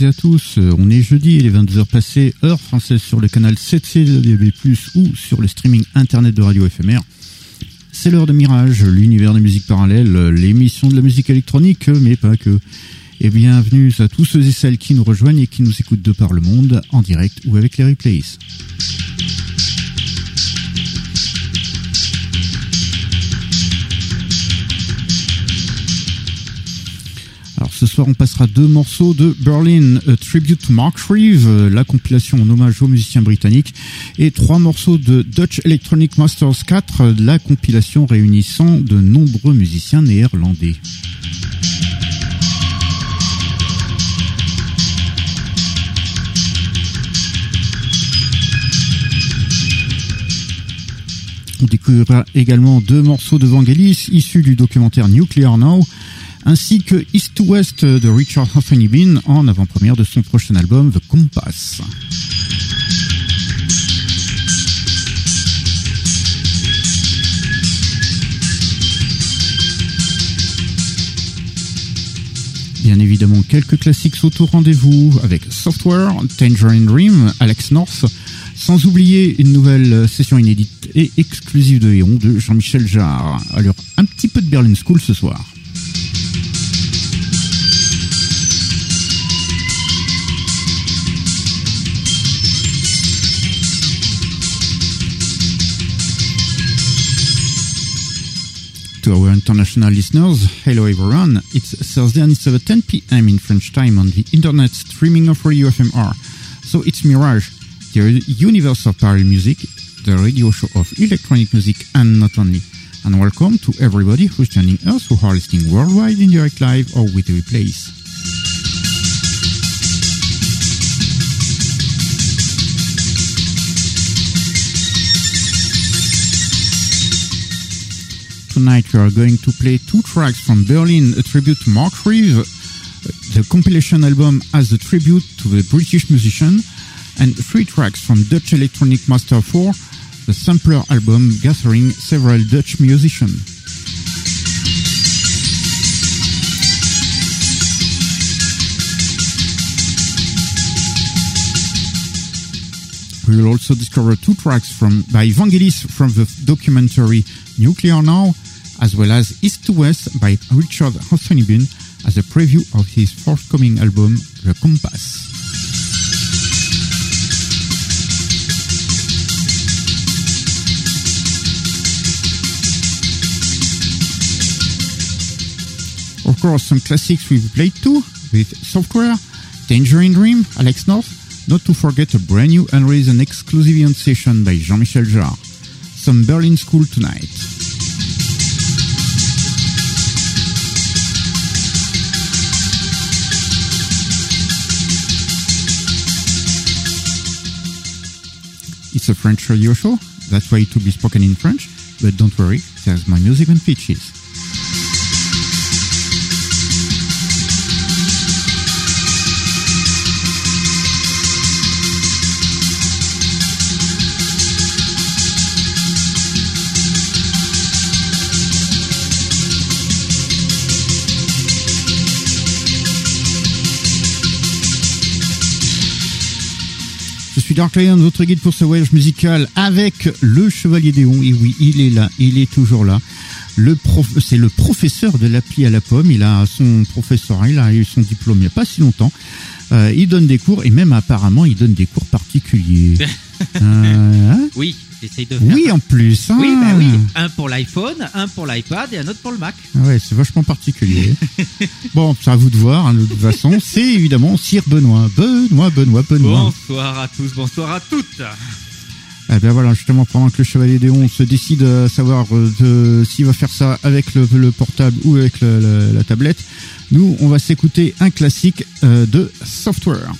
Toutes à tous. Euh, On est jeudi, il est 22h passées, heure française sur le canal 7C de DB+, ou sur le streaming internet de Radio Éphémère. C'est l'heure de Mirage, l'univers des musiques parallèles, euh, l'émission de la musique électronique, euh, mais pas que. Et bienvenue à tous ceux et celles qui nous rejoignent et qui nous écoutent de par le monde, en direct ou avec les replays. Ce soir, on passera deux morceaux de Berlin, Tribute to Mark Shreve, euh, la compilation en hommage aux musiciens britanniques, et trois morceaux de Dutch Electronic Masters 4, euh, la compilation réunissant de nombreux musiciens néerlandais. On découvrira également deux morceaux de Vangelis issus du documentaire Nuclear Now, ainsi que East to West de Richard Bean en avant-première de son prochain album The Compass. Bien évidemment, quelques classiques sont au rendez-vous avec Software, Tangerine Dream, Alex North, sans oublier une nouvelle session inédite et exclusive de Héron de Jean-Michel Jarre. Alors, un petit peu de Berlin School ce soir. To our international listeners, hello everyone. It's Thursday and it's at 10 p.m. in French time on the internet streaming of Radio FMR. So it's Mirage, the universe of parallel music, the radio show of electronic music and not only. And welcome to everybody who's joining us who are listening worldwide in direct live or with replays. Tonight we are going to play two tracks from Berlin, a tribute to Mark Reeve, uh, the compilation album as a tribute to the British musician, and three tracks from Dutch Electronic Master 4, the sampler album gathering several Dutch musicians. We will also discover two tracks from by Vangelis from the documentary Nuclear Now, as well as East to West by Richard Hossonibin as a preview of his forthcoming album, The Compass. Of course, some classics we've played too, with Software, Tangerine Dream, Alex North, not to forget a brand new and exclusive session by Jean-Michel Jarre. Some Berlin School tonight. It's a French radio show, that's why it will be spoken in French, but don't worry, there's my music and pitches. Suis Dark Lion, votre guide pour ce voyage musical avec le Chevalier Déon. Et oui, il est là, il est toujours là. Le prof, c'est le professeur de l'appli à la pomme. Il a son professeur, il a eu son diplôme il n'y a pas si longtemps. Euh, il donne des cours et même apparemment il donne des cours particuliers. Euh, hein? Oui, j'essaye de faire. oui, en plus. hein. Oui, bah oui. Un pour l'iPhone, un pour l'iPad et un autre pour le Mac. Ouais, c'est vachement particulier. bon, c'est à vous de voir. hein, de toute façon, c'est évidemment Sir Benoît. Benoît, Benoît, Benoît. Bonsoir à tous, bonsoir à toutes. Eh bien voilà, justement, pendant que le Chevalier Déon se décide à savoir euh, s'il va faire ça avec le, le portable ou avec le- le- la tablette, nous, on va s'écouter un classique euh, de Software.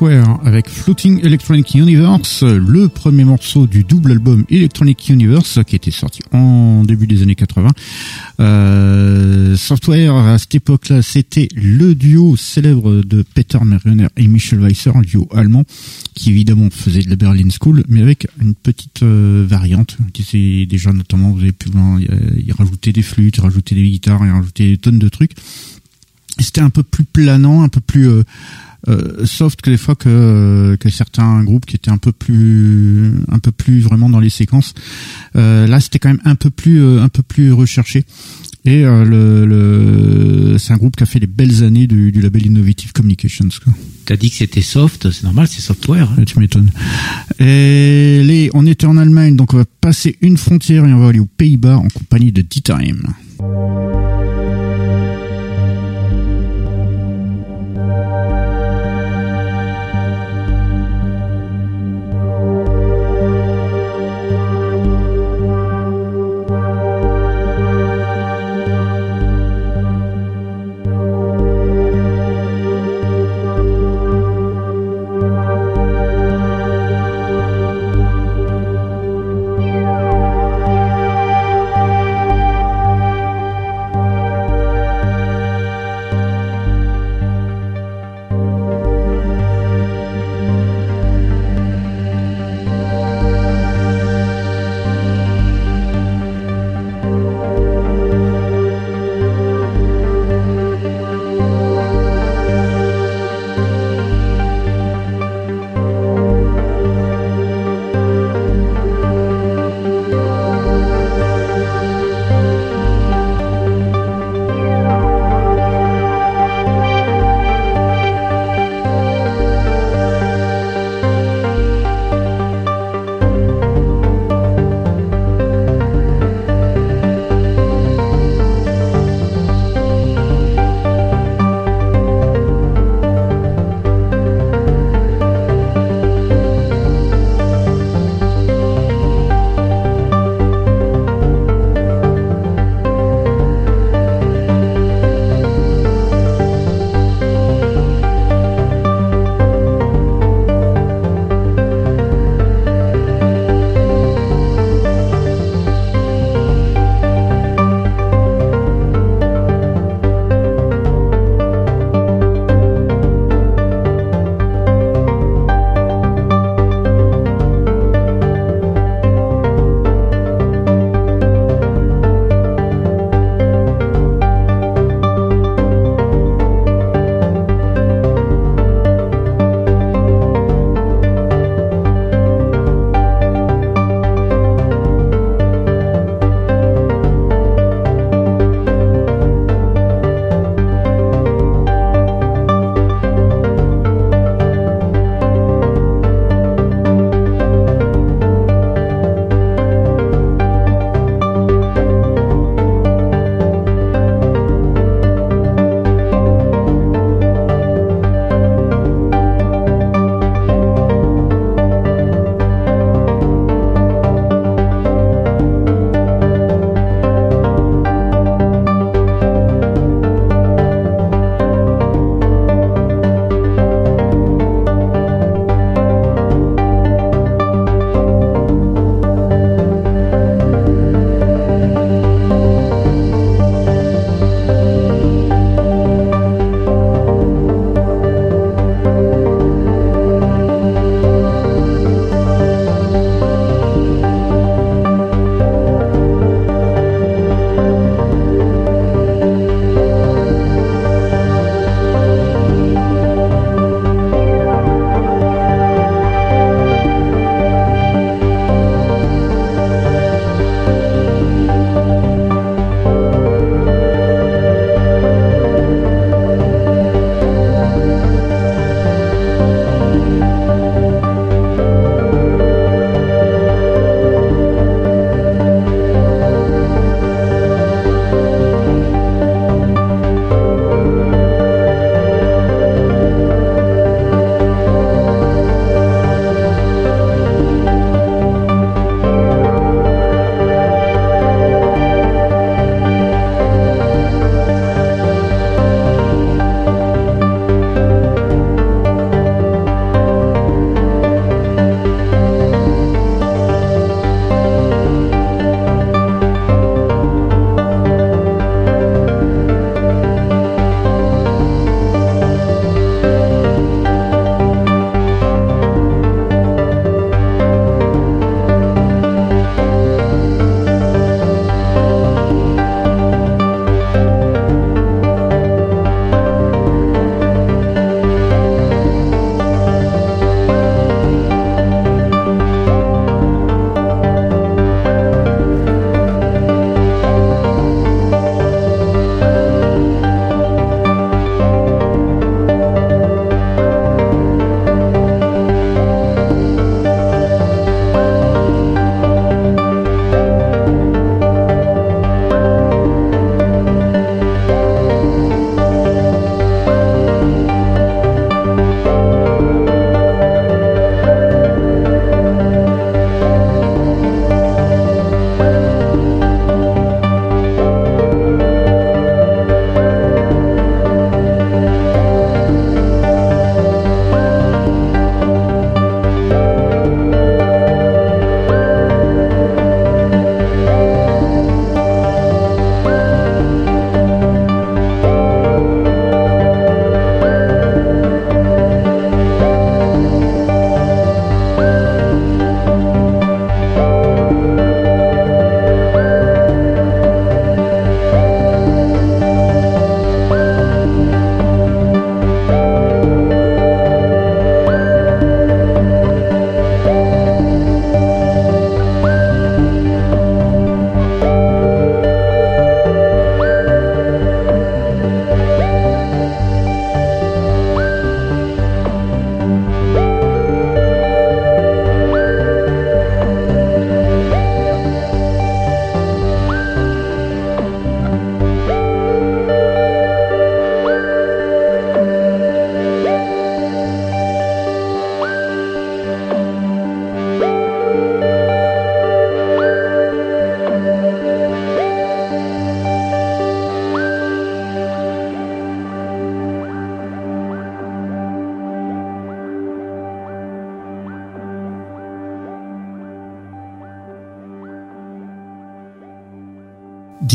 Software avec Floating Electronic Universe, le premier morceau du double album Electronic Universe qui était sorti en début des années 80. Euh, Software à cette époque-là, c'était le duo célèbre de Peter Marioner et Michel Weisser, un duo allemand qui évidemment faisait de la Berlin School, mais avec une petite euh, variante. Qui déjà notamment, vous avez pu, il rajoutait des flûtes, il rajoutait des guitares, il rajoutait des tonnes de trucs. C'était un peu plus planant, un peu plus euh, euh, soft que des fois que, que certains groupes qui étaient un peu plus un peu plus vraiment dans les séquences. Euh, là, c'était quand même un peu plus euh, un peu plus recherché. Et euh, le, le c'est un groupe qui a fait les belles années du, du label Innovative Communications. T'as dit que c'était soft, c'est normal, c'est software. Hein. Tu m'étonnes. Et les, on était en Allemagne, donc on va passer une frontière et on va aller aux Pays-Bas en compagnie de D-Time.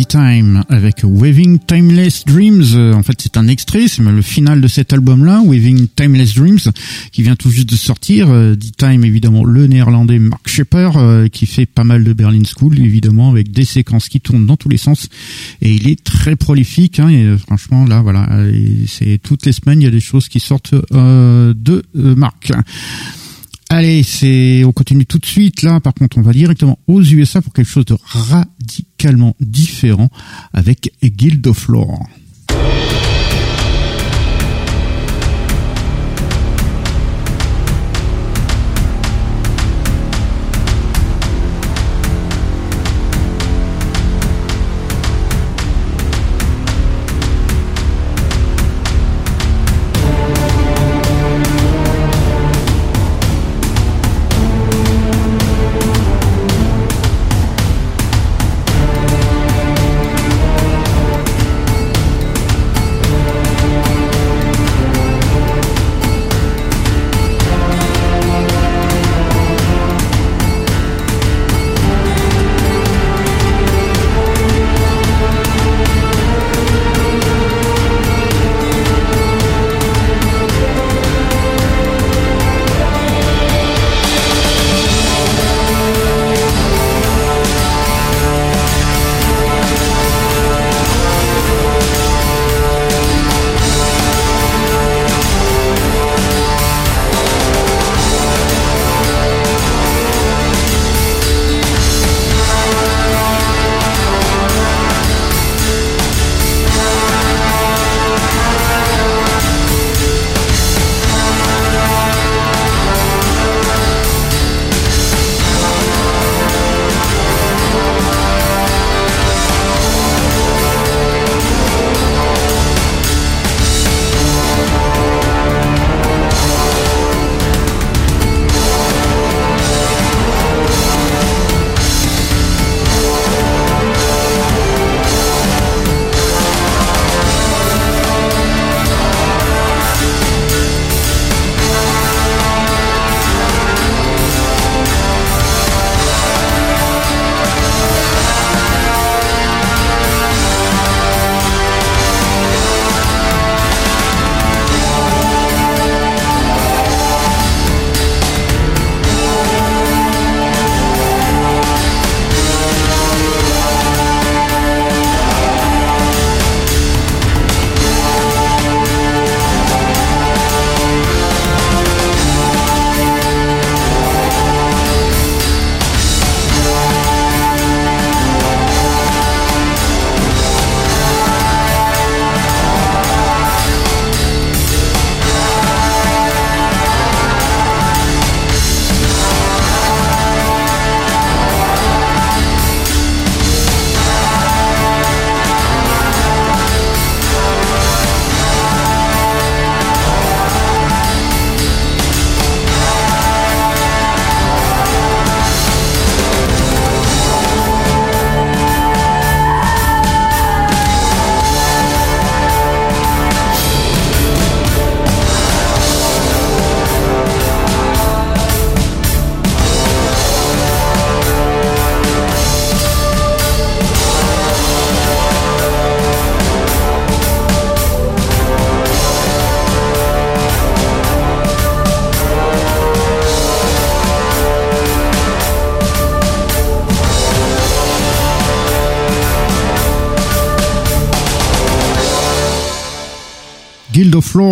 D-Time avec Waving Timeless Dreams. Euh, en fait, c'est un extrait, c'est le final de cet album-là, Waving Timeless Dreams, qui vient tout juste de sortir. Euh, D-Time, évidemment, le néerlandais Mark Shepper, euh, qui fait pas mal de Berlin School, évidemment, avec des séquences qui tournent dans tous les sens. Et il est très prolifique, hein, et franchement, là, voilà, c'est toutes les semaines, il y a des choses qui sortent de Mark. Allez, c'est, on continue tout de suite. Là, par contre, on va directement aux USA pour quelque chose de radicalement différent avec Guild of Lore.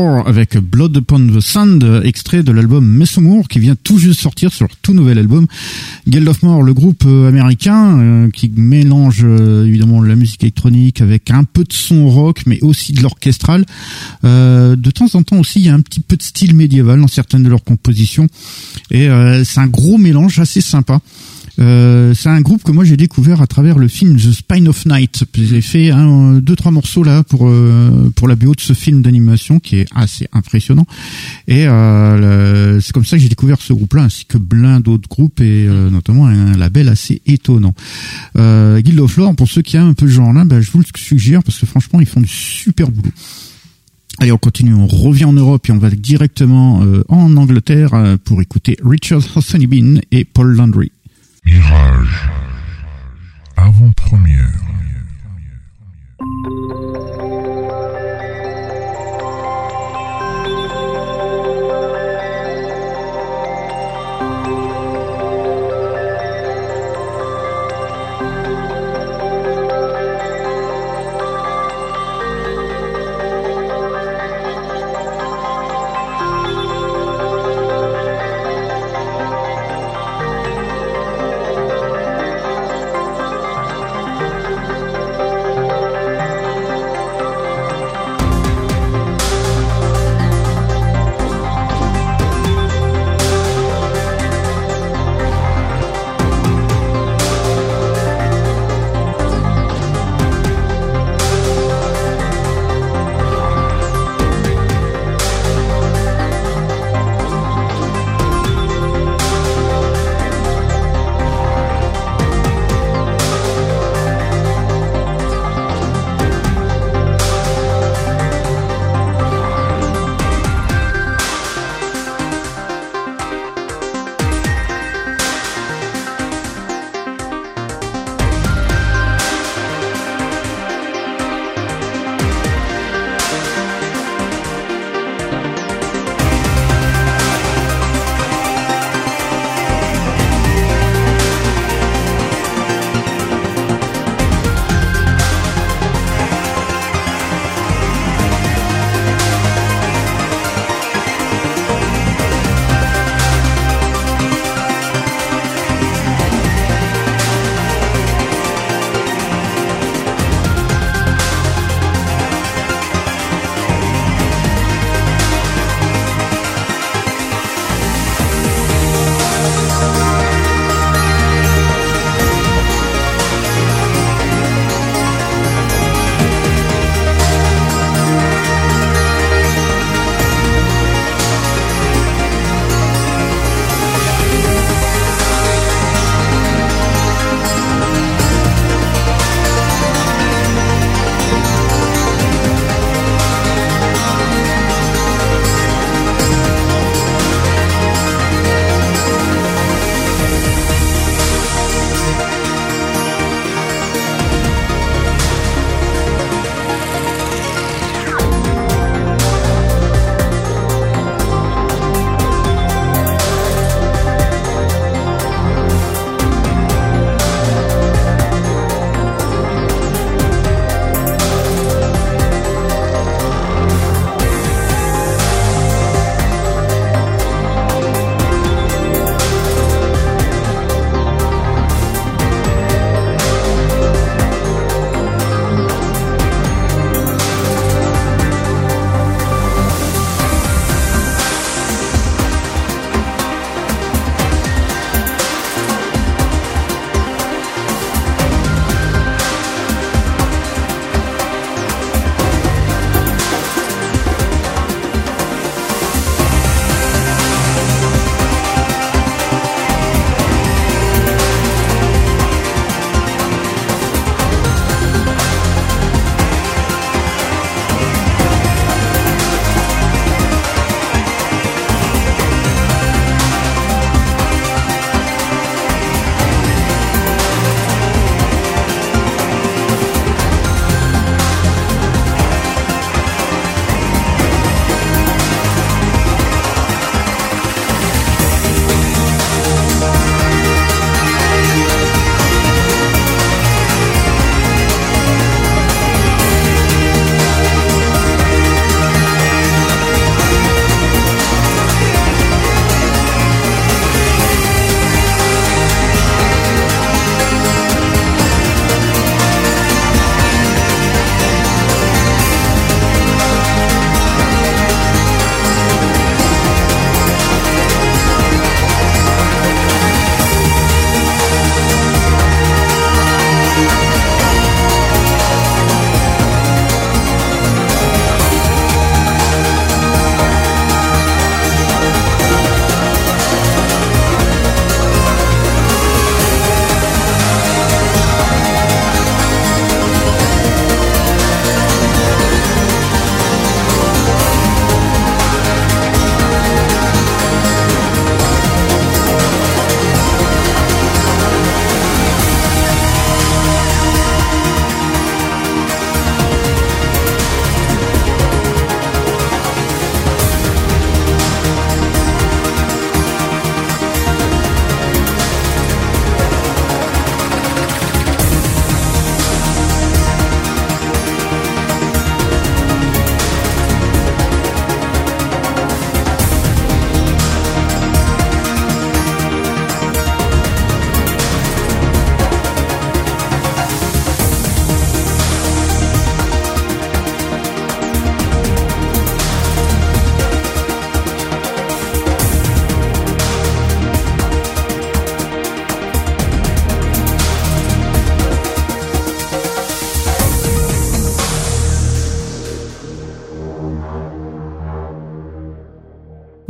Avec Blood Upon the Sand, extrait de l'album Messomour qui vient tout juste sortir sur tout nouvel album. Guild of More, le groupe euh, américain euh, qui mélange euh, évidemment la musique électronique avec un peu de son rock mais aussi de l'orchestral. de temps en temps aussi il y a un petit peu de style médiéval dans certaines de leurs compositions et c'est un gros mélange assez sympa. Euh, c'est un groupe que moi j'ai découvert à travers le film The Spine of Night. J'ai fait un, deux trois morceaux là pour euh, pour la BO de ce film d'animation qui est assez impressionnant. Et euh, c'est comme ça que j'ai découvert ce groupe-là ainsi que plein d'autres groupes et euh, notamment un label assez étonnant. Euh, Guild of Lore pour ceux qui aiment un peu ce genre-là, ben, je vous le suggère parce que franchement ils font du super boulot. Allez, on continue, on revient en Europe et on va directement en Angleterre pour écouter Richard Bean et Paul Landry. Mirage. Avant-première.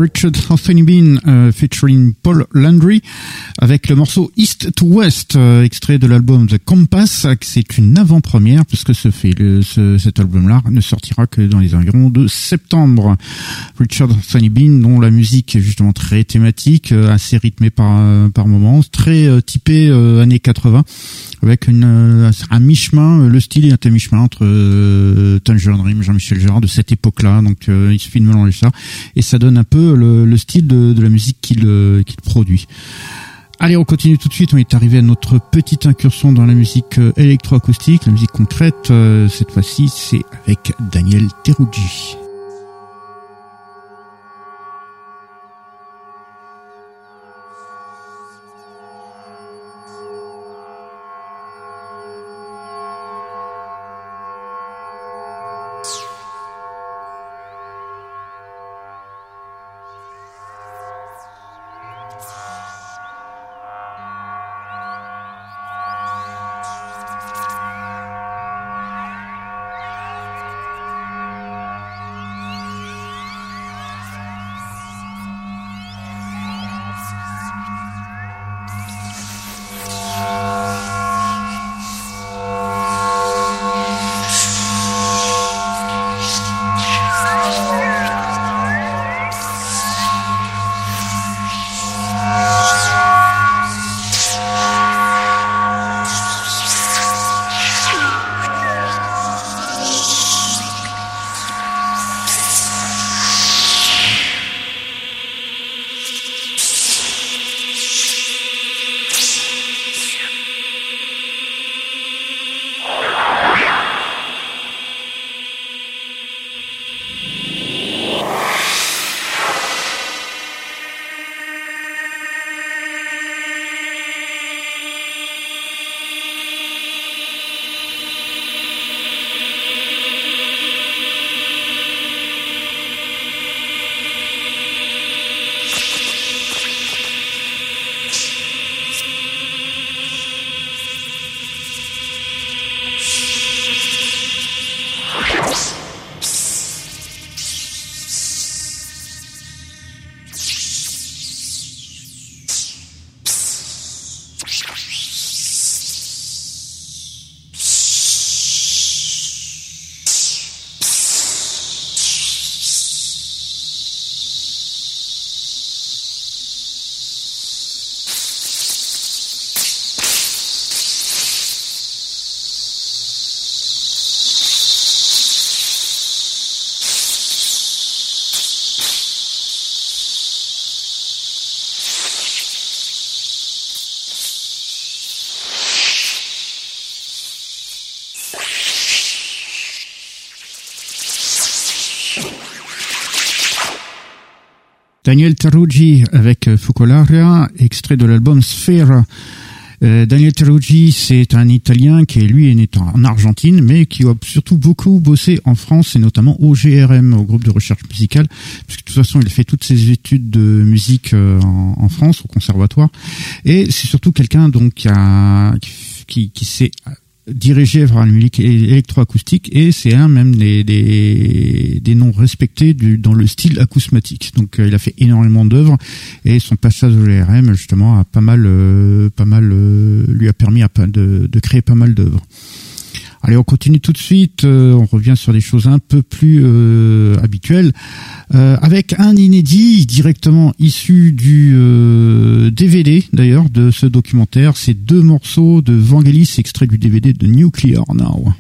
Richard Anthony Bean euh, featuring Paul Landry avec le morceau East to West, euh, extrait de l'album The Compass. C'est une avant-première puisque ce fait, cet album-là ne sortira que dans les environs de septembre. Richard Anthony Bean, dont la musique est justement très thématique, euh, assez rythmée par par moments, très typée années 80 avec une, euh, un mi-chemin, euh, le style est un mi-chemin entre euh, Tangerine Dream, Jean-Michel Gérard de cette époque-là, donc euh, il suffit de mélanger ça, et ça donne un peu le, le style de, de, la musique qu'il qu'il produit. Allez, on continue tout de suite. On est arrivé à notre petite incursion dans la musique électroacoustique, la musique concrète. Cette fois-ci, c'est avec Daniel Teruggi. Teruggi avec euh, Focolaria, extrait de l'album Sphere. Euh, Daniel Teruggi, c'est un Italien qui lui est né en Argentine, mais qui a surtout beaucoup bossé en France et notamment au GRM, au groupe de recherche musicale, puisque de toute façon il a fait toutes ses études de musique euh, en, France au conservatoire. Et c'est surtout quelqu'un donc qui, qui s'est dirigé vers la électroacoustique et c'est un même des, des, noms respectés du, dans le style acousmatique. Donc euh, il a fait énormément d'œuvres et son passage au GRM justement a pas mal, euh, pas mal euh, lui a permis de, de créer pas mal d'œuvres. Allez, on continue tout de suite. Euh, on revient sur des choses un peu plus euh, habituelles, euh, avec un inédit directement issu du DVD d'ailleurs de ce documentaire. C'est deux morceaux de Vangelis extraits du DVD de Nuclear Now.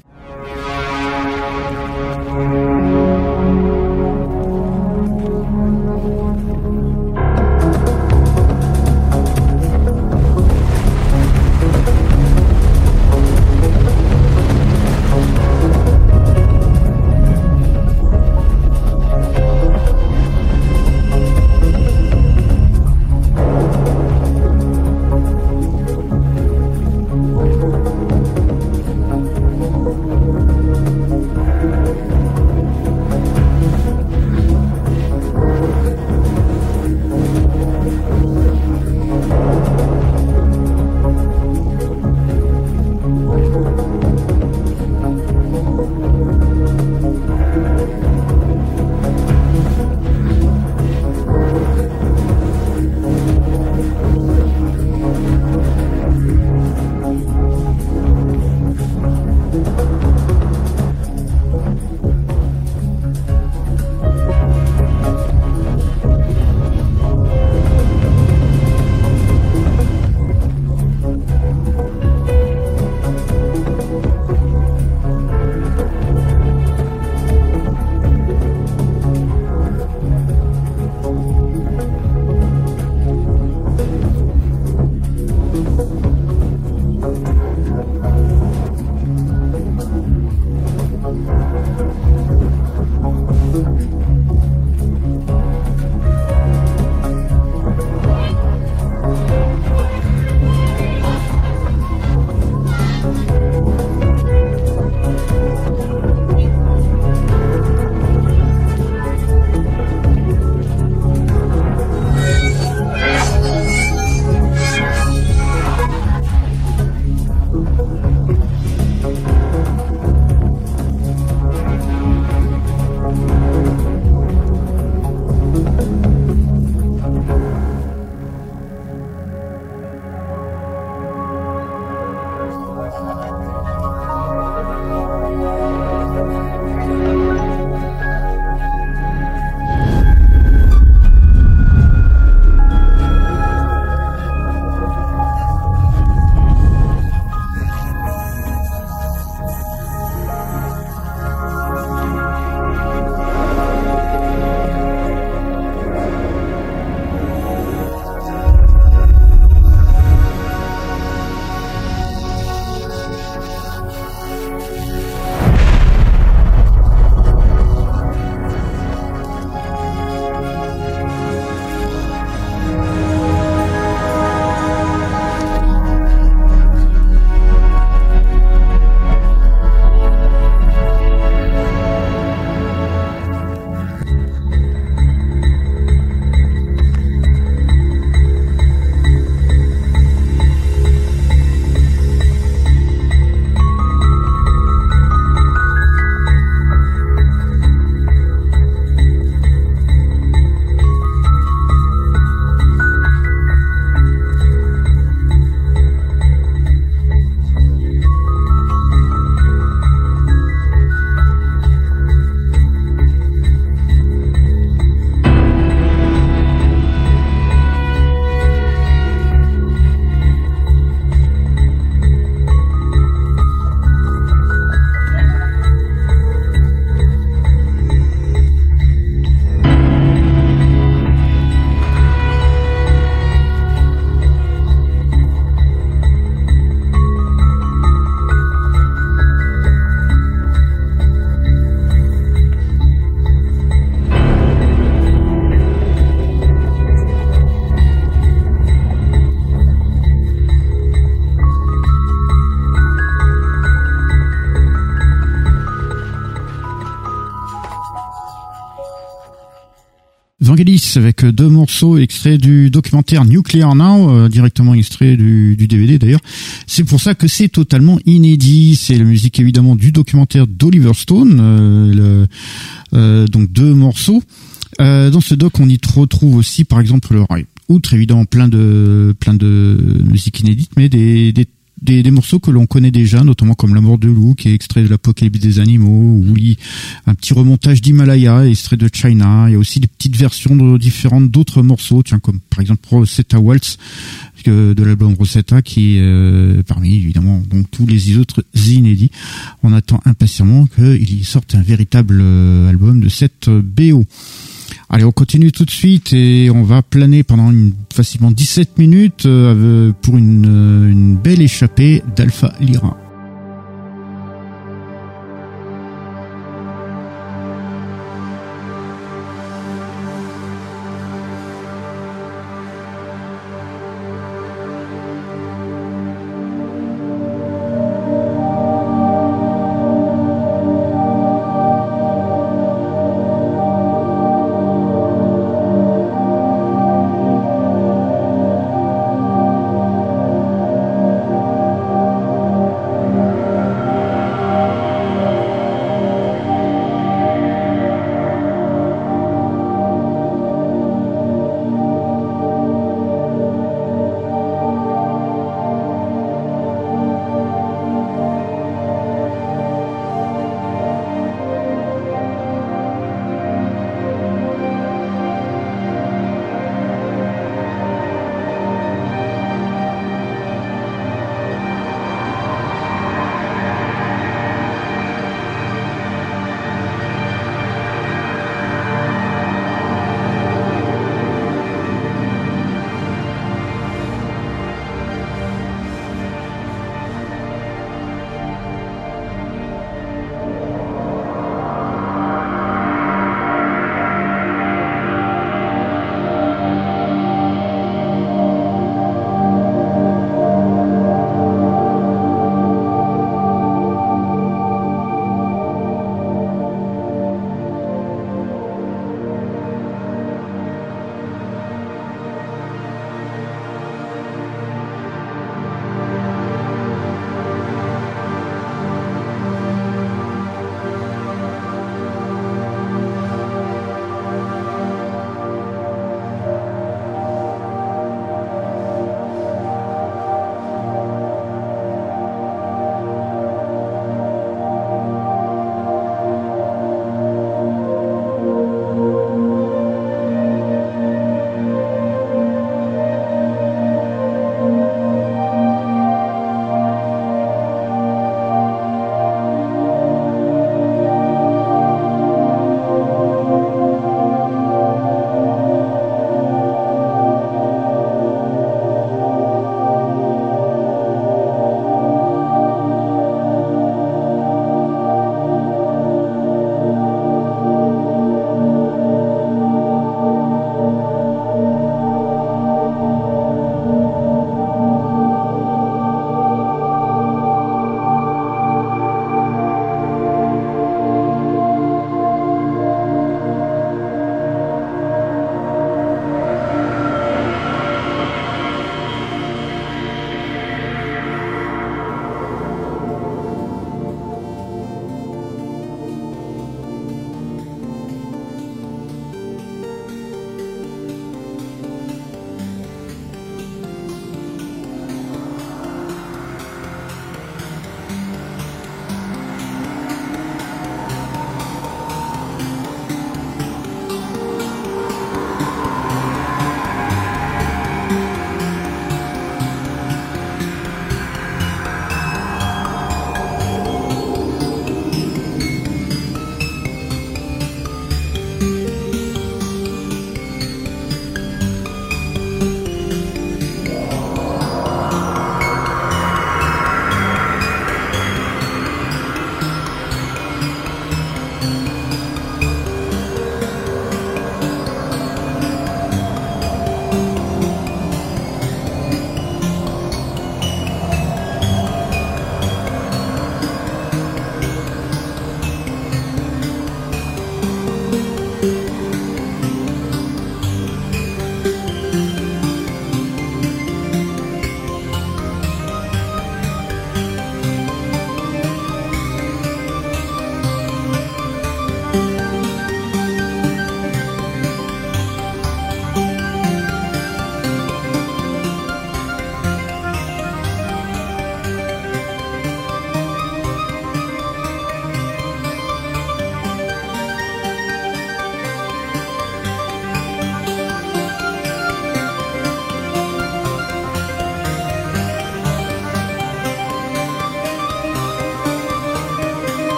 Extraits du documentaire Nuclear Now, euh, directement extrait du, DVD d'ailleurs. C'est pour ça que c'est totalement inédit. C'est la musique évidemment du documentaire d'Oliver Stone, euh, le, euh, donc deux morceaux. Dans ce doc, on y retrouve aussi, par exemple, le outre évidemment plein de plein de musique inédite, mais des, des des, morceaux que l'on connaît déjà, notamment comme La mort de loup, qui est extrait de l'Apocalypse des animaux, ou un petit remontage d'Himalaya, extrait de China. Il y a aussi des petites versions différentes d'autres morceaux, tiens, comme par exemple Rosetta Waltz de l'album Rosetta, qui est euh, parmi évidemment donc tous les autres inédits. On attend impatiemment qu'il sorte un véritable euh, album de cette euh, BO. Allez, on continue tout de suite et on va planer pendant une, facilement 17 minutes euh, pour une, euh, une belle échappée d'Alpha Lyra.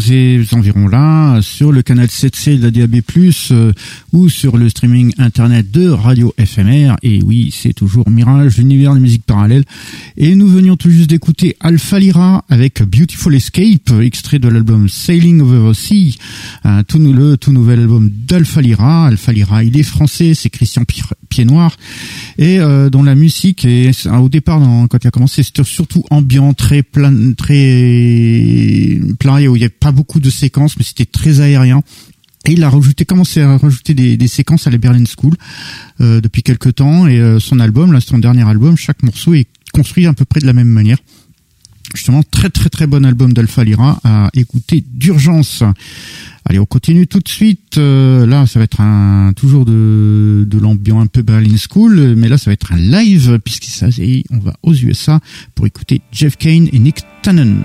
Ces environs-là, sur le canal 7C de la DAB+, euh, ou sur le streaming internet de Radio FMR. Et oui, c'est toujours Mirage, l'univers des musiques parallèles. Et nous venions tout juste d'écouter Alpha Lyra avec Beautiful Escape, extrait de l'album Sailing Over the Sea, tout, le tout nouvel album d'Alpha Lyra. Alpha Lyra, il est français, c'est Christian Pied Noir, et euh, dont la musique est, au départ, quand il a commencé, c'était surtout ambiant, très plein, très plein il n'y avait pas beaucoup de séquences, mais c'était très aérien. Et il a rajouté, commencé à rajouter des, séquences à la Berlin School euh, depuis quelques temps. Et euh, son album, là, son dernier album, chaque morceau est construit à peu près de la même manière. Justement, très très très bon album d'Alpha Lyra à écouter d'urgence. Allez, on continue tout de suite. Euh, là, ça va être un toujours de, de l'ambiance un peu Berlin School, mais là, ça va être un live puisqu'il s'agit, on va aux USA pour écouter Jeff Kane et Nick Tannen.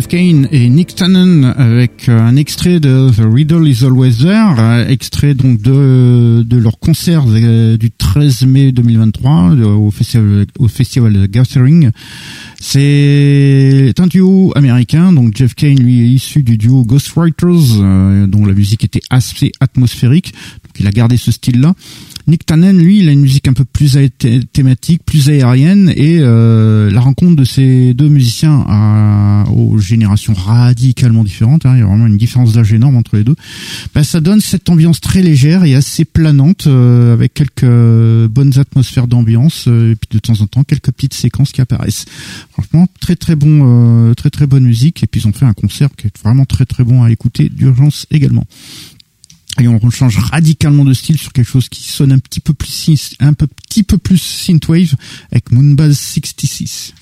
Jeff Kane et Nick Tannen avec un extrait de The Riddle is Always There, extrait donc de, de leur concert euh, du 13 mai 2023 au festival, au festival Gathering. C'est un duo américain, donc Jeff Kane lui est issu du duo Ghostwriters, euh, dont la musique était assez atmosphérique, donc il a gardé ce style-là. Nick Tannen, lui, il a une musique un peu plus thématique, plus aérienne, et euh, la rencontre de ces deux musiciens à, aux générations radicalement différentes, hein, il y a vraiment une différence d'âge énorme entre les deux, bah, ça donne cette ambiance très légère et assez planante, euh, avec quelques bonnes atmosphères d'ambiance, euh, et puis de temps en temps quelques petites séquences qui apparaissent. Franchement, très très bon, très très bonne musique, et puis ils ont fait un concert qui est vraiment très très bon à écouter d'urgence également et on change radicalement de style sur quelque chose qui sonne un petit peu plus un petit peu plus synthwave avec Moonbase 66.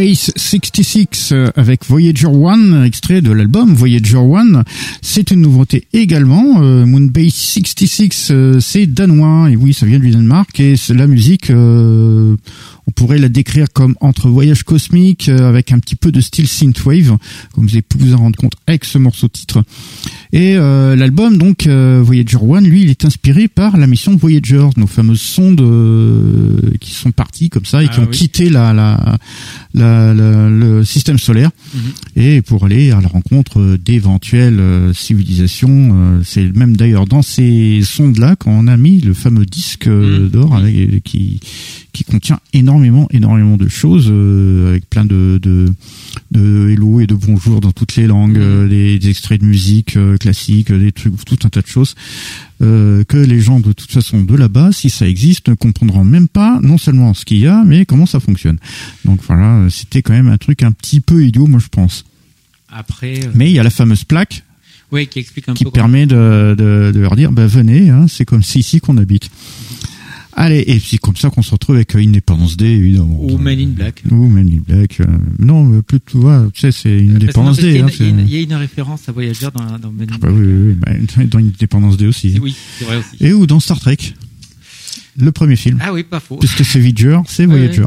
Moonbase 66 euh, avec Voyager 1, extrait de l'album Voyager 1. C'est une nouveauté également. Euh, Moonbase 66, euh, c'est danois, et oui, ça vient du Danemark, et la musique... On pourrait la décrire comme entre voyage cosmique avec un petit peu de style synthwave, comme vous avez vous en rendre compte avec ce morceau titre. Et euh, l'album donc euh, Voyager One, lui, il est inspiré par la mission Voyager, nos fameuses sondes euh, qui sont parties comme ça et qui Ah ont oui. quitté la, la, la- la- le système solaire Mhm. et pour aller à la rencontre d'éventuelles euh, civilisations. euh, C'est même d'ailleurs dans ces sondes-là qu'on a mis le fameux disque euh, Mhm. d'or avec qui qui contient énormément énormément de choses euh, avec plein de, de de hello et de bonjour dans toutes les langues, euh, des, des extraits de musique euh, classique, des trucs, tout un tas de choses que les gens de toute façon de là-bas, si ça existe, ne comprendront même pas non seulement ce qu'il y a, mais comment ça fonctionne. Donc voilà, c'était quand même un truc un petit peu idiot, moi je pense. Après, Mais il y a la fameuse plaque oui, qui explique un qui peu. permet de, de, de leur dire, bah venez, hein, c'est comme c'est ici qu'on habite. Allez, et c'est comme ça qu'on se retrouve avec euh, Independence Day, évidemment. Ou Men in Black. Ou Men in Black. euh, non, mais plutôt, ouais, tu sais, c'est que Independence Day. hein, une- il y a une- il y, a une référence à Voyager dans, dans Men in Ah bah Black. oui, oui, oui, bah, dans Independence Day aussi. Oui, c'est vrai aussi. Et ou dans Star Trek, le premier film. Ah oui, pas faux. Puisque c'est Voyager, c'est Voyager.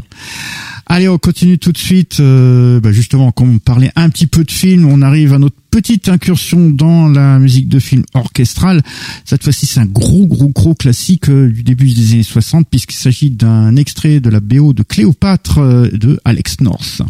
Allez, on continue tout de suite. euh, bah justement, comme on parlait un petit peu de film, on arrive à notre petite incursion dans la musique de film orchestrale. Cette fois-ci, c'est un gros, gros, gros classique euh, du début des années 60, puisqu'il s'agit d'un extrait de la BO de Cléopâtre euh, de Alex North.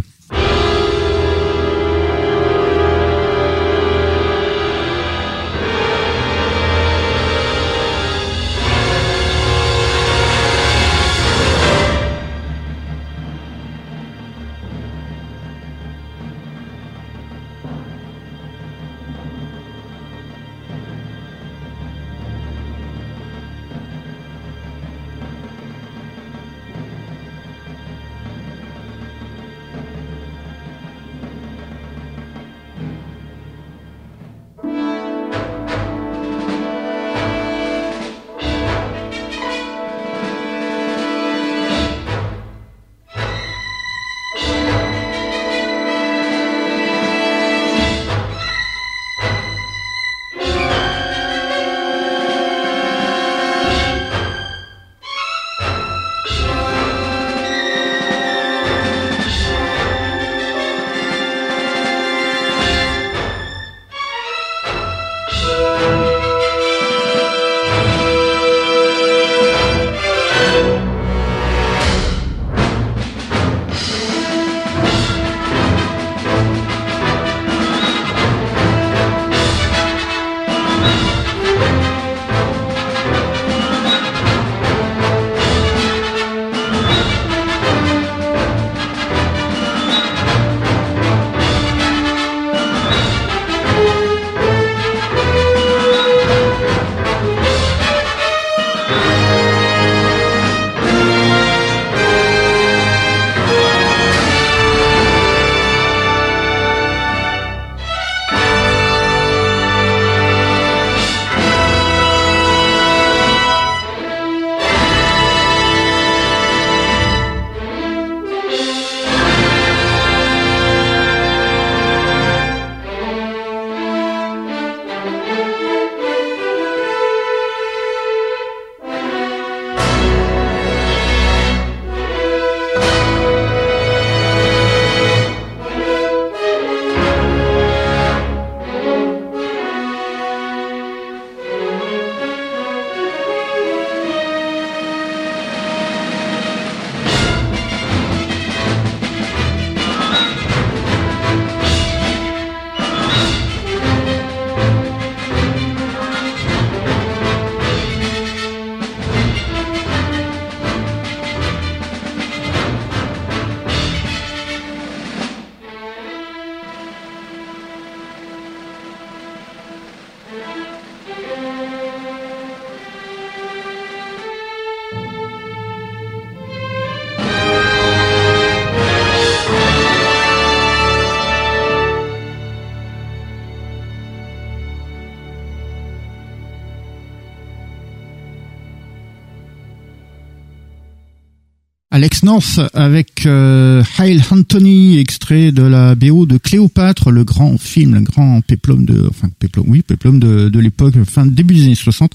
North avec euh, Hail Anthony, extrait de la BO de Cléopâtre, le grand film, le grand péplum de, enfin péplum, oui, péplum de, de l'époque, fin début des années 60,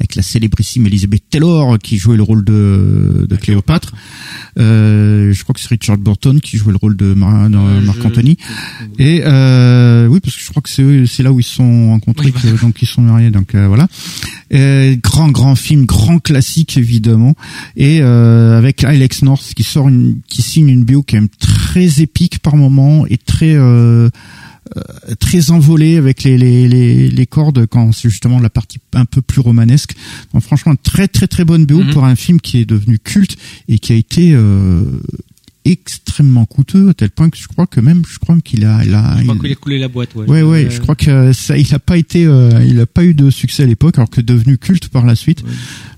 avec la célébrissime Elizabeth Taylor qui jouait le rôle de, de Cléopâtre. Euh, je crois que c'est Richard Burton qui jouait le rôle de, Mar de Euh, Marc je- Anthony. Et euh, oui, parce que je crois que c'est c'est là où ils se sont rencontrés, Oui, que- donc ils sont mariés. Donc euh, voilà, Euh, grand grand film, grand classique évidemment, et euh, avec Alex North qui sort une, qui signe une bio quand même très épique par moment et très euh, euh, très envolée avec les, les, les, les cordes quand c'est justement la partie un peu plus romanesque. Donc, franchement, très très très bonne BO Mhm. pour un film qui est devenu culte et qui a été euh, extrêmement coûteux à tel point que je crois que même je crois qu'il a, il a Je crois il- qu'il a coulé la boîte, ouais. Ouais, ouais, Euh, je crois que ça, il a pas été, euh, il a pas eu de succès à l'époque, alors que devenu culte par la suite. Ouais.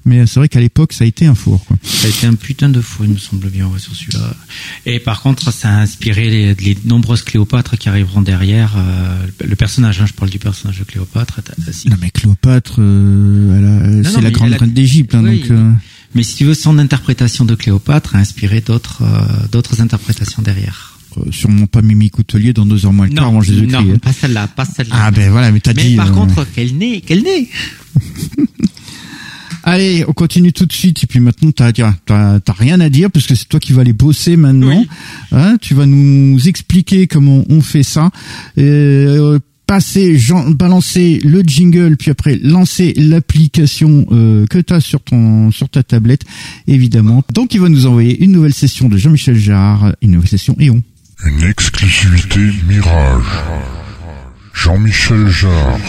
Mais c'est vrai qu'à l'époque, ça a été un four, quoi. Ça a été un putain de fou, il me semble bien, ouais, sur celui-là. Et par contre, ça a inspiré les, les nombreuses Cléopâtres qui arriveront derrière. euh, le personnage, hein, je parle du personnage de Cléopâtre. Non, mais Cléopâtre, euh, elle a- non, c'est la grande reine d'Égypte, hein, Oui, donc. euh, Mais si tu veux, son interprétation de Cléopâtre a inspiré d'autres euh, d'autres interprétations derrière. euh, sûrement pas Mimi Coutelier dans deux heures moins le quart avant Jésus-Christ. non, hein. pas celle-là, pas celle-là. Ah ben voilà, mais t'as Mais dit. par euh, contre, quel nez, quel nez Allez, on continue tout de suite. Et puis maintenant, t'as t'as- rien à dire puisque c'est toi qui vas aller bosser maintenant. Oui. Hein, tu vas nous expliquer comment on fait ça. Euh, passer, balancer le jingle, puis après lancer l'application euh, que tu as sur ton sur ta tablette, évidemment. Donc, il va nous envoyer une nouvelle session de Jean-Michel Jarre, une nouvelle session Eon. Une exclusivité Mirage. Jean-Michel Jarre.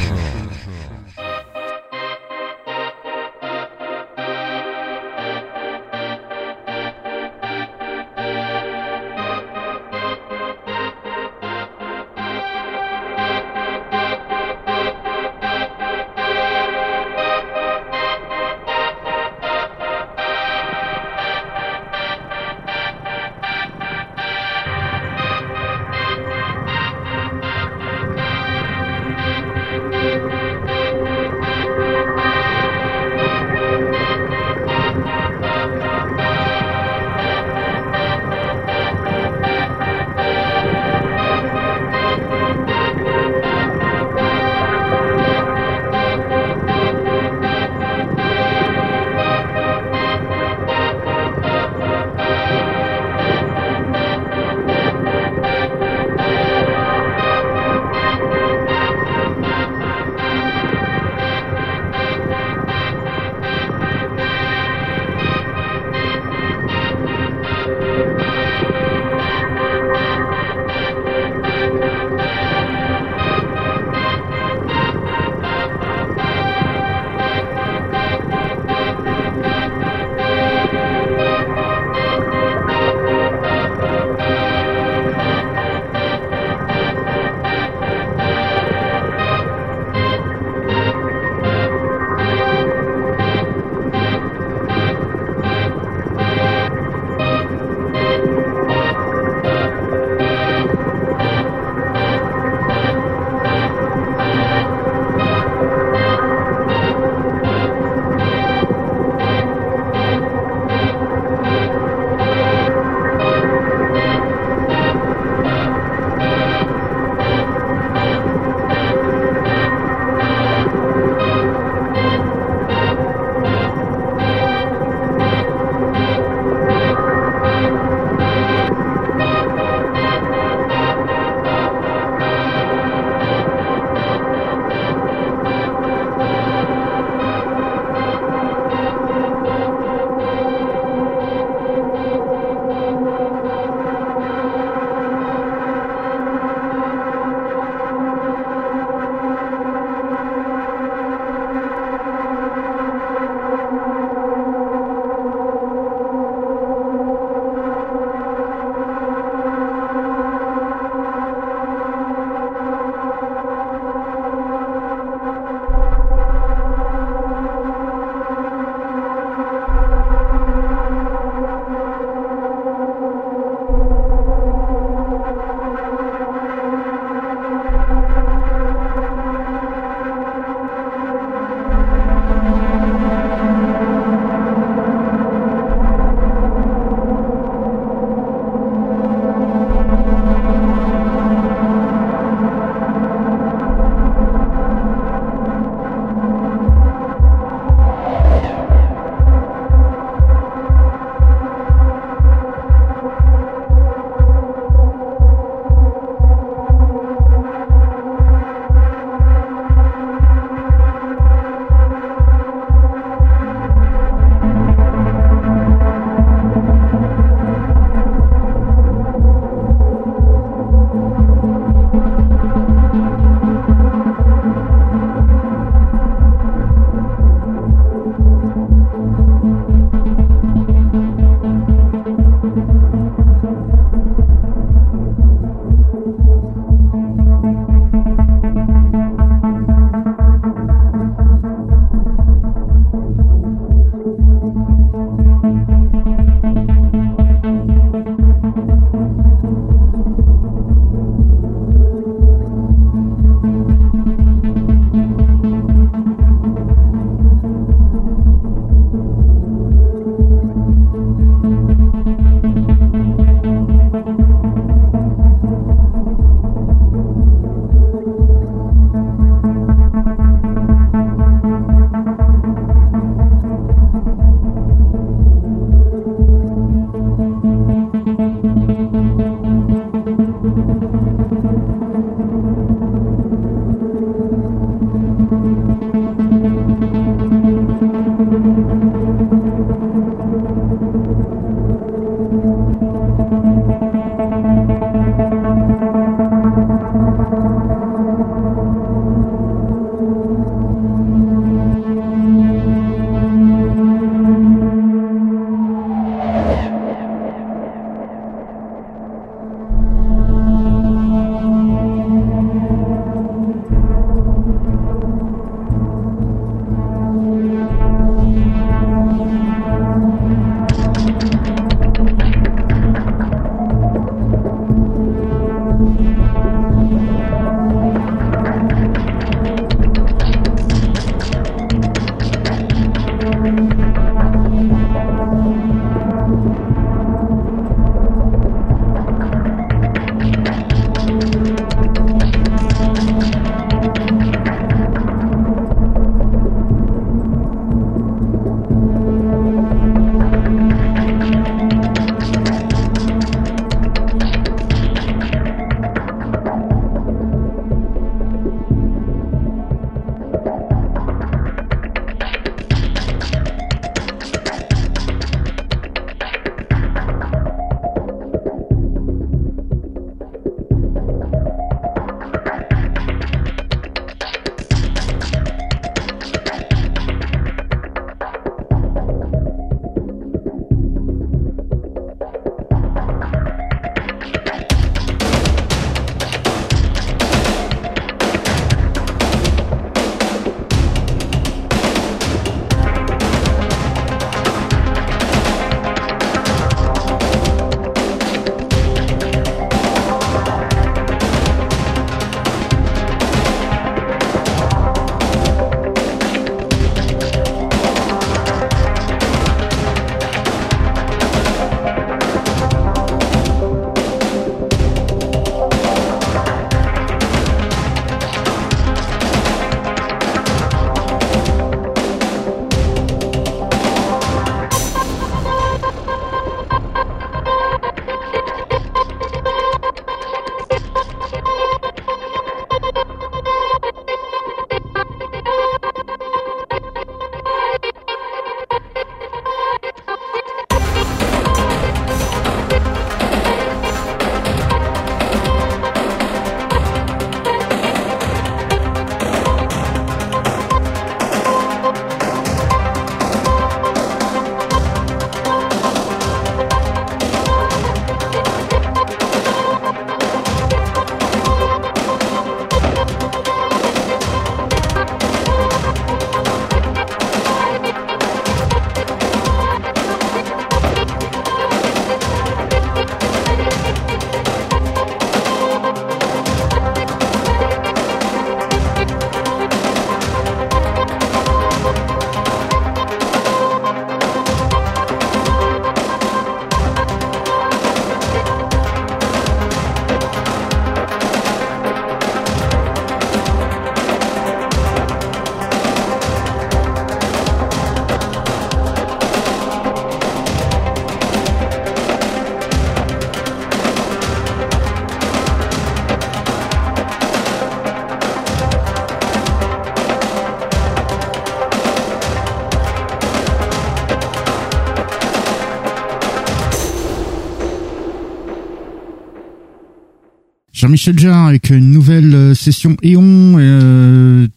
Jean-Michel Jarre avec une nouvelle euh, session Eon, euh,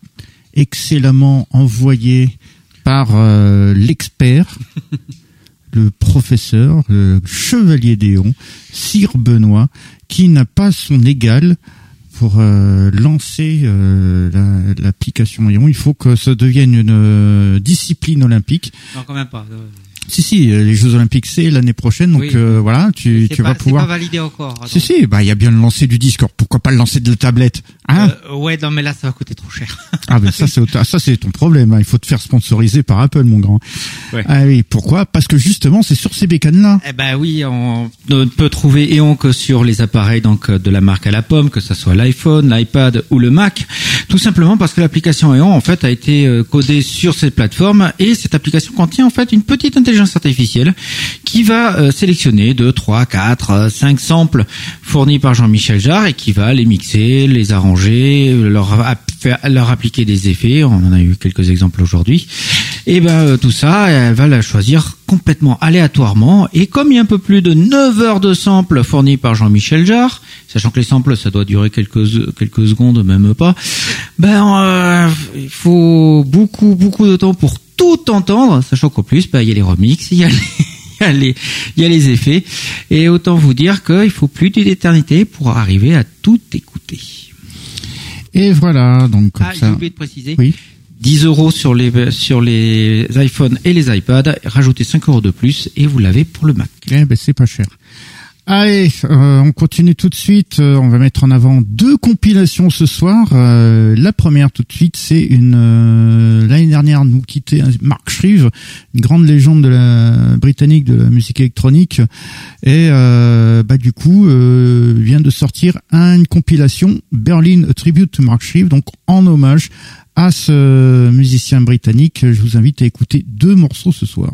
excellemment envoyée par euh, l'expert, le professeur, le chevalier d'Eon, Sire Benoît, qui n'a pas son égal pour lancer euh, la- l'application Eon. Il faut que ça devienne une discipline olympique. Non, quand même pas. Si, si, euh, les Jeux Olympiques, c'est l'année prochaine, donc Oui. euh, voilà, tu, C'est tu pas, vas c'est pouvoir... pas validé encore. Si, si, bah il y a bien le lancer du disque. Alors, pourquoi pas le lancer de la tablette hein Euh, ouais, non, mais là, ça va coûter trop cher. Ah ben ça c'est autre- ça c'est ton problème. hein. Il faut te faire sponsoriser par Apple, mon grand. Ouais. Ah oui, pourquoi? Parce que justement, c'est sur ces bécanes-là. Eh ben oui, on ne peut trouver Eon que sur les appareils donc de la marque à la pomme, que ce soit l'iPhone, l'iPad ou le Mac. Tout simplement parce que l'application Eon en fait a été euh, codée sur cette plateforme et cette application contient en fait une petite intelligence artificielle qui va euh, sélectionner 2, 3, 4, 5 samples fournis par Jean-Michel Jarre et qui va les mixer, les arranger, leur, appliquer des effets. On en a eu quelques exemples aujourd'hui. Et ben euh, tout ça, elle va la choisir complètement aléatoirement. Et comme il y a un peu plus de 9 heures de samples fournis par Jean-Michel Jarre, sachant que les samples ça doit durer quelques quelques secondes, même pas, ben euh, il faut beaucoup beaucoup de temps pour tout entendre, sachant qu'au plus, ben, il y a les remixes, il y a les, il y a les effets. Et autant vous dire qu'il faut plus d'une éternité pour arriver à tout écouter. Et voilà, donc comme Ah, j'ai ça. oublié de préciser. Oui. 10 euros sur les, sur les iPhones et les iPads. Rajoutez 5 euros de plus et vous l'avez pour le Mac. Eh ben c'est pas cher. Allez, euh, on continue tout de suite. Euh, on va mettre en avant deux compilations ce soir. Euh, la première tout de suite, c'est une nous quittait Mark Shreve, une grande légende de la britannique de la musique électronique, et euh, bah du coup euh, vient de sortir une compilation Berlin A Tribute to Mark Shreve, donc en hommage à ce musicien britannique. Je vous invite à écouter deux morceaux ce soir.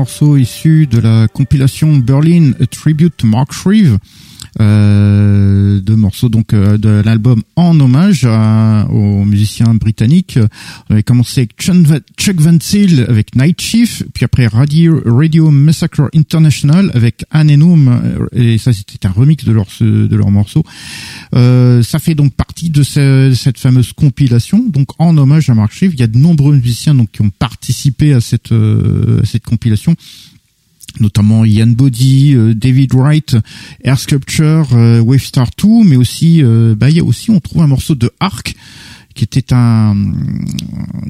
Deux morceaux issus de la compilation Berlin A Tribute to Mark Shreve. Euh, morceaux donc euh, de l'album en hommage à, aux musiciens britanniques. On avait commencé avec Chuck Van Zyl avec Night Chief, puis après Radio, Radio Massacre International avec Anenum, euh, et ça c'était un remix de leur de leur morceau. Euh, ça fait donc partie de, ce, cette fameuse compilation, donc en hommage à Mark. Il y a de nombreux musiciens donc qui ont participé à cette à cette compilation notamment Ian Body, euh, David Wright, Air Sculpture, euh, Wave Star 2, mais aussi, euh, bah, y a aussi, on trouve un morceau de Arc, qui était un,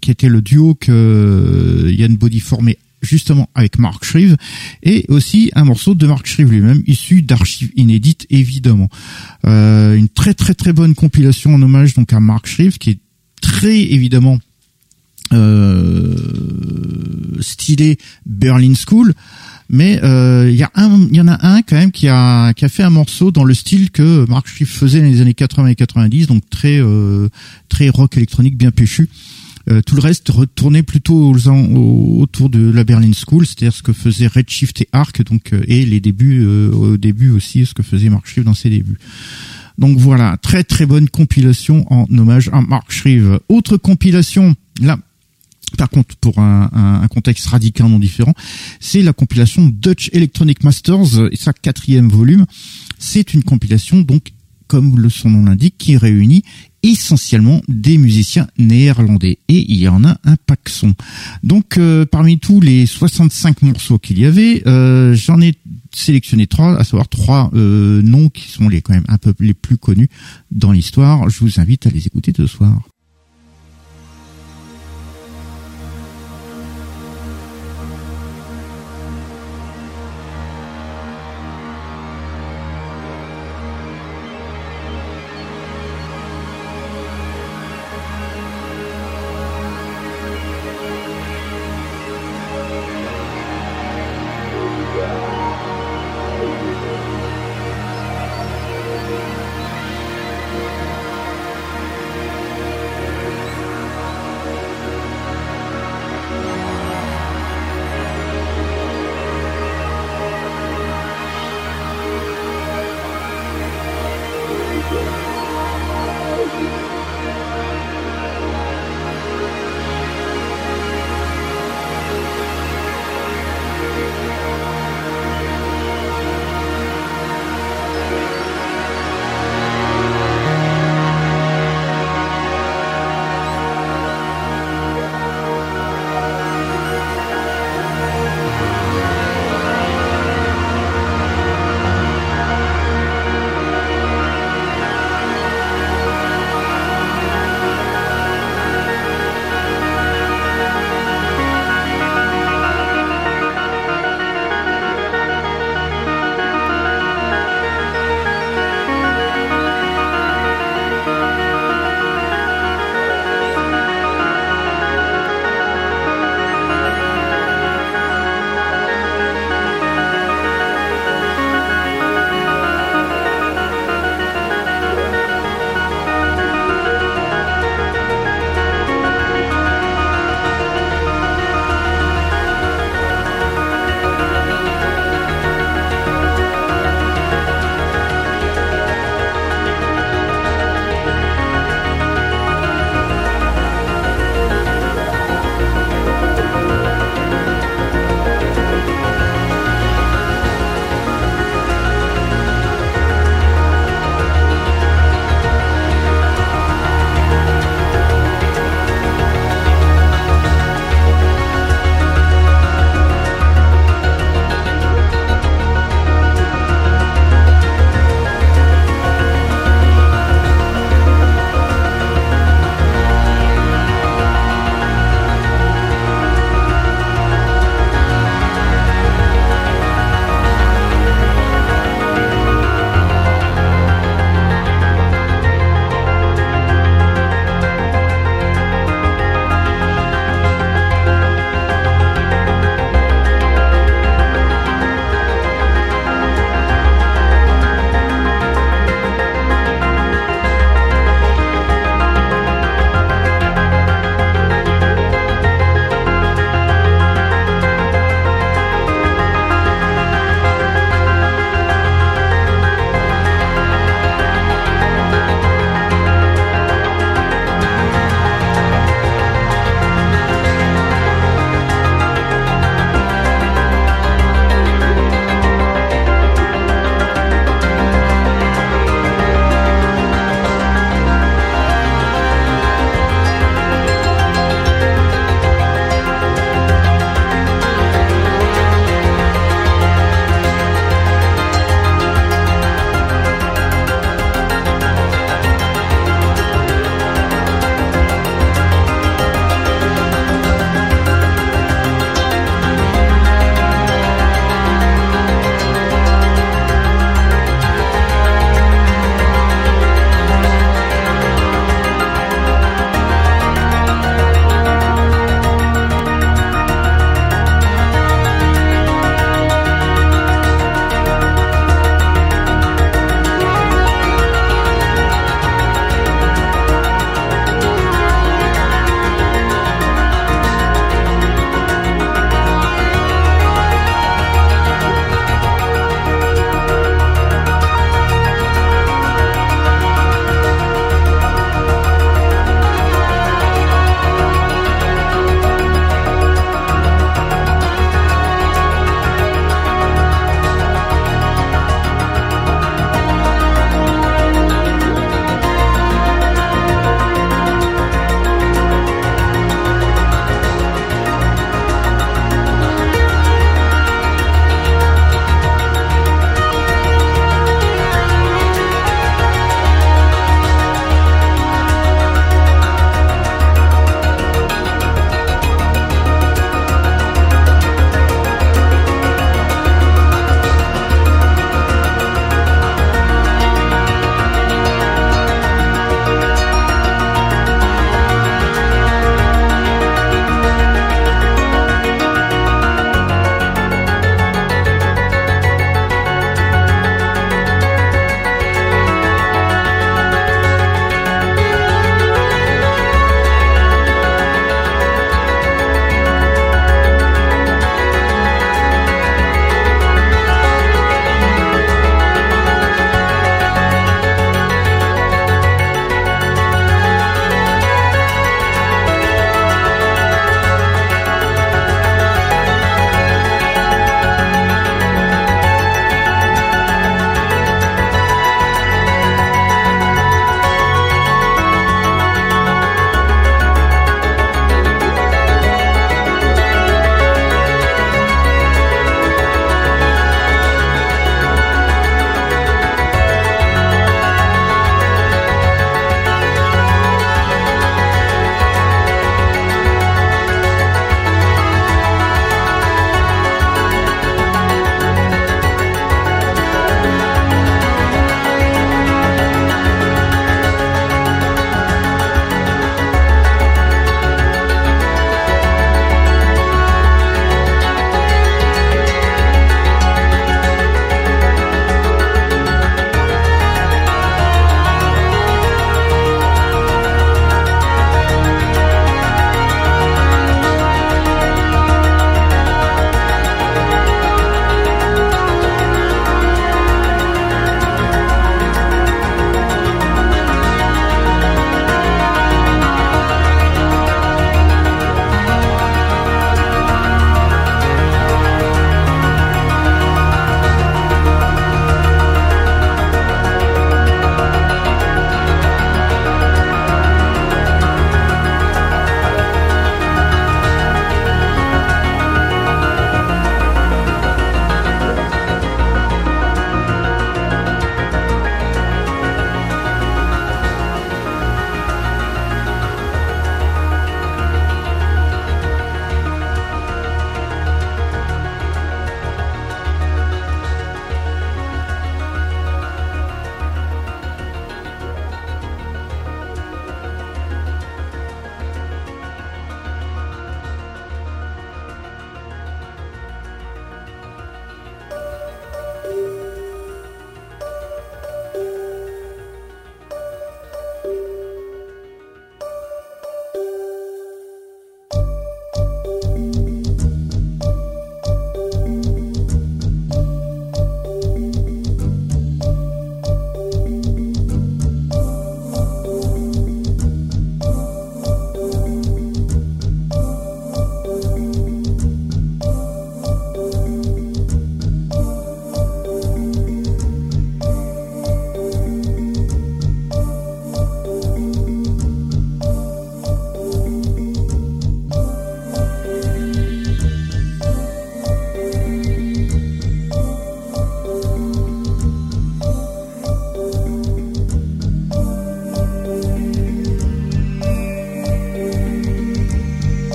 qui était le duo que Ian Body formait justement avec Mark Shreve et aussi un morceau de Mark Shreve lui-même issu d'archives inédites évidemment. Une très très très bonne compilation en hommage donc à Mark Shreve qui est très évidemment stylé Berlin School mais euh, il y a un, y en a un quand même qui a qui a fait un morceau dans le style que Mark Schiff faisait dans les années 80 et 90, donc très euh, très rock électronique bien péchu. Euh, tout le reste retournait plutôt autour de la Berlin School, c'est-à-dire ce que faisait Redshift et Arc, donc et les débuts au début aussi ce que faisait Mark Schiff dans ses débuts. Donc voilà, très très bonne compilation en hommage à Mark Shreve. Autre compilation, là par contre, pour un, contexte radicalement différent, c'est la compilation Dutch Electronic Masters et sa quatrième volume. C'est une compilation donc, comme son nom l'indique, qui réunit essentiellement des musiciens néerlandais et il y en a un paxon. Donc euh, parmi tous les 65 morceaux qu'il y avait, euh, j'en ai sélectionné trois, à savoir trois euh, noms qui sont les quand même un peu les plus connus dans l'histoire. Je vous invite à les écouter ce soir.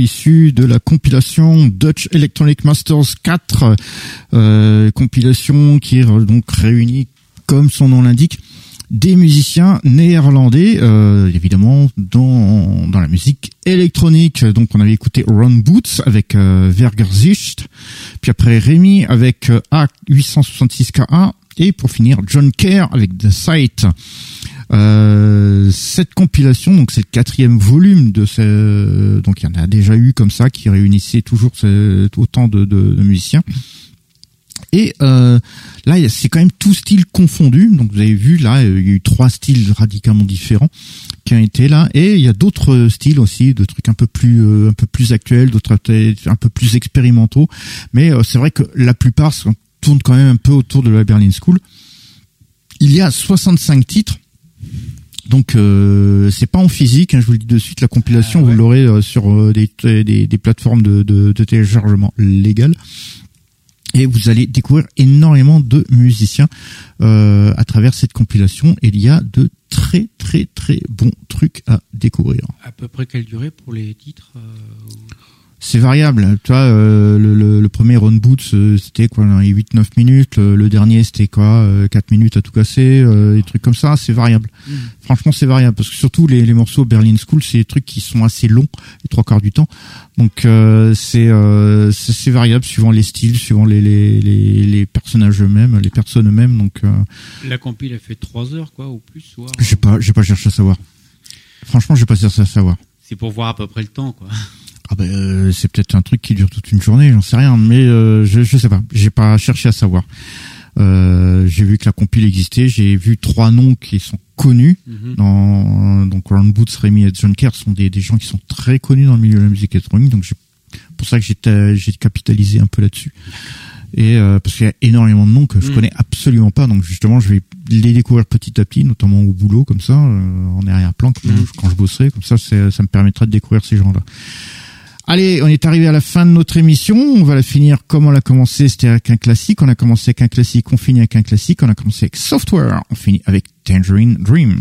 Issus de la compilation Dutch Electronic Masters 4, euh, compilation qui donc réunit, comme son nom l'indique, des musiciens néerlandais, euh, évidemment dans, dans la musique électronique. Donc on avait écouté Ron Boots avec euh, Vergerzicht, puis après Rémi avec euh, A866KA, et pour finir John Kerr avec The Sight. Euh, cette compilation, donc c'est le quatrième volume de ce, donc il y en a déjà eu comme ça qui réunissait toujours autant de, de, de musiciens. Et euh, là, c'est quand même tout style confondu. Donc vous avez vu là, il y a eu trois styles radicalement différents qui ont été là, et il y a d'autres styles aussi, de trucs un peu plus euh, un peu plus actuels, d'autres un peu plus expérimentaux. Mais euh, c'est vrai que la plupart tournent quand même un peu autour de la Berlin School. Il y a 65 titres. Donc euh, c'est pas en physique, hein, je vous le dis de suite. La compilation, ah vous l'aurez euh, sur des, des, des, plateformes de, de, de téléchargement légales et vous allez découvrir énormément de musiciens euh, à travers cette compilation. Et il y a de très très très bons trucs à découvrir. À peu près quelle durée pour les titres euh, c'est variable. Tu vois, euh, le, le, premier Ron Boots, euh, c'était quoi, 8-9 minutes. Le, dernier, c'était quoi, 4 euh, minutes à tout casser, des trucs comme ça. C'est variable. Mm. Franchement, c'est variable parce que surtout les, les morceaux Berlin School, c'est des trucs qui sont assez longs, les trois quarts du temps. Donc c'est c'est variable suivant les styles, suivant les les, les, les personnages eux-mêmes, les personnes eux-mêmes. Donc la compile a fait 3 heures quoi ou plus. J'ai pas j'ai pas cherché à savoir. Franchement, j'ai pas cherché à savoir. C'est pour voir à peu près le temps quoi. Ah ben, euh, c'est peut-être un truc qui dure toute une journée, j'en sais rien, mais euh, je je sais pas, j'ai pas cherché à savoir. Euh, j'ai vu que la compile existait, j'ai vu trois noms qui sont connus mhm. dans donc Round Boots, Rémi et John Kerr sont des, des gens qui sont très connus dans le milieu de la musique électronique, donc pour ça que j'ai j'ai capitalisé un peu là-dessus. Et parce qu'il y a énormément de noms que je mhm. connais absolument pas, donc justement je vais les découvrir petit à petit, notamment au boulot comme ça, en arrière-plan quand, mhm. quand je bosserai, comme ça ça me permettra de découvrir ces gens-là. Allez, on est arrivé à la fin de notre émission. On va la finir comme on l'a commencé, c'était avec un classique. On a commencé avec un classique, on finit avec un classique. On a commencé avec Software, on finit avec Tangerine Dream.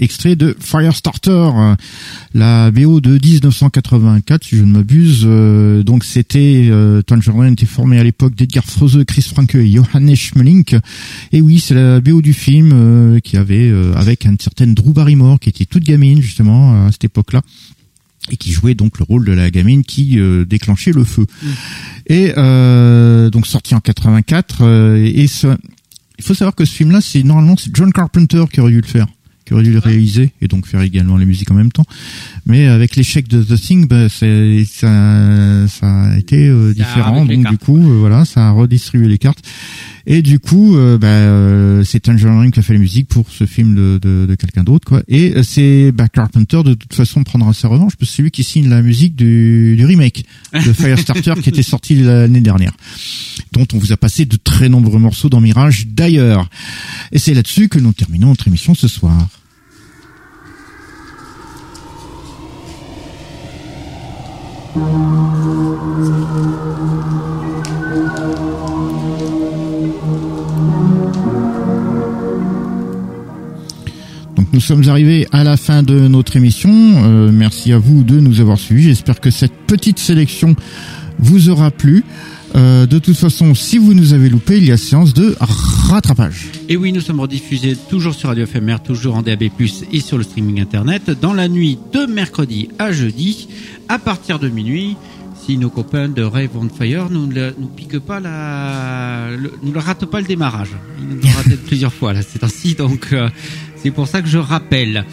Extrait de Firestarter, euh, la BO de 1984 si je ne m'abuse. Euh, donc c'était Tangerine était formé à l'époque d'Edgar Froese, Chris Franke et Johannes Schmelink. Et oui, c'est la BO du film qui avait avec une certaine Drew Barrymore qui était toute gamine justement à cette époque-là et qui jouait donc le rôle de la gamine qui déclenchait le feu. Mm. Et donc sorti en 84 et ce, il faut savoir que ce film-là, c'est normalement c'est John Carpenter qui aurait dû le faire, qui aurait dû le réaliser et donc faire également les musiques en même temps. Mais avec l'échec de The Thing, bah, ça, ça a été euh, différent. Donc du coup, euh, voilà, ça a redistribué les cartes. Et du coup, euh, bah, euh, c'est Tangerine qui a fait la musique pour ce film de, de, de quelqu'un d'autre, quoi. Et euh, c'est bah, Carpenter de toute façon prendra sa revanche parce que c'est lui qui signe la musique du, du remake de Firestarter qui était sorti l'année dernière, dont on vous a passé de très nombreux morceaux dans Mirage d'ailleurs. Et c'est là-dessus que nous terminons notre émission ce soir. Nous sommes arrivés à la fin de notre émission. Euh, merci à vous de nous avoir suivis. J'espère que cette petite sélection vous aura plu. Euh, de toute façon, si vous nous avez loupé, il y a séance de rattrapage. Et oui, nous sommes rediffusés toujours sur Radio FMR, toujours en DAB+, et sur le streaming internet, dans la nuit de mercredi à jeudi, à partir de minuit si nos copains de Rave on Fire nous ne nous piquent pas la, nous ne ratent pas le démarrage. Ils nous ont raté plusieurs fois là, c'est ainsi, donc euh, c'est pour ça que je rappelle.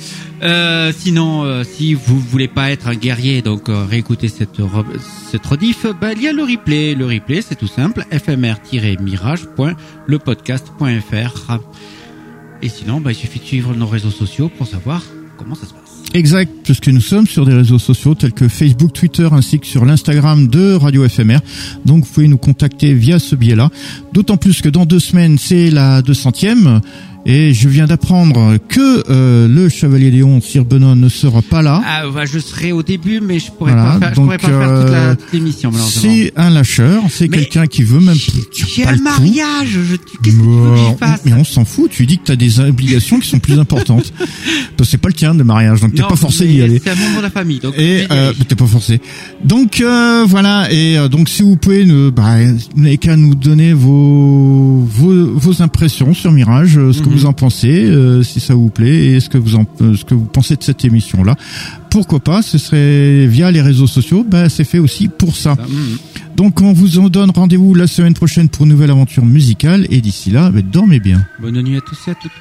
Euh, sinon, euh, si vous voulez pas être un guerrier, donc euh, réécouter cette cette rediff, bah, il y a le replay. Le replay, c'est tout simple, fmr-mirage.lepodcast.fr. Et sinon, bah, il suffit de suivre nos réseaux sociaux pour savoir comment ça se passe. Exact, puisque nous sommes sur des réseaux sociaux tels que Facebook, Twitter ainsi que sur l'Instagram de Radio FMR. Donc vous pouvez nous contacter via ce biais-là. D'autant plus que dans deux semaines, c'est la 200e. Et je viens d'apprendre que euh, le Chevalier Léon, Sir Benoît, ne sera pas là. Ah, bah, je serai au début, mais je pourrais pas faire, je pourrais pas faire toute euh, l'émission. C'est un lâcheur, c'est quelqu'un qui veut même. J'ai un mariage. Je, qu'est-ce que tu veux que je fasse Mais on s'en fout. Tu dis que tu as des obligations qui sont plus importantes. c'est pas le tien de mariage, donc t'es pas forcé d'y aller. C'est un moment de la famille, donc. Et euh, t'es pas forcé. Donc euh, voilà. Et euh, donc si vous pouvez, bah, n'avez qu'à nous donner vos, vos vos impressions sur Mirage, ce que vous en pensez, euh, si ça vous plaît, et ce que vous en, euh, ce que vous pensez de cette émission-là. Pourquoi pas Ce serait via les réseaux sociaux. Ben, c'est fait aussi pour ça. Mm. Donc, on vous en donne rendez-vous la semaine prochaine pour une nouvelle aventure musicale. Et d'ici là, ben, dormez bien. Bonne nuit à tous et à toutes.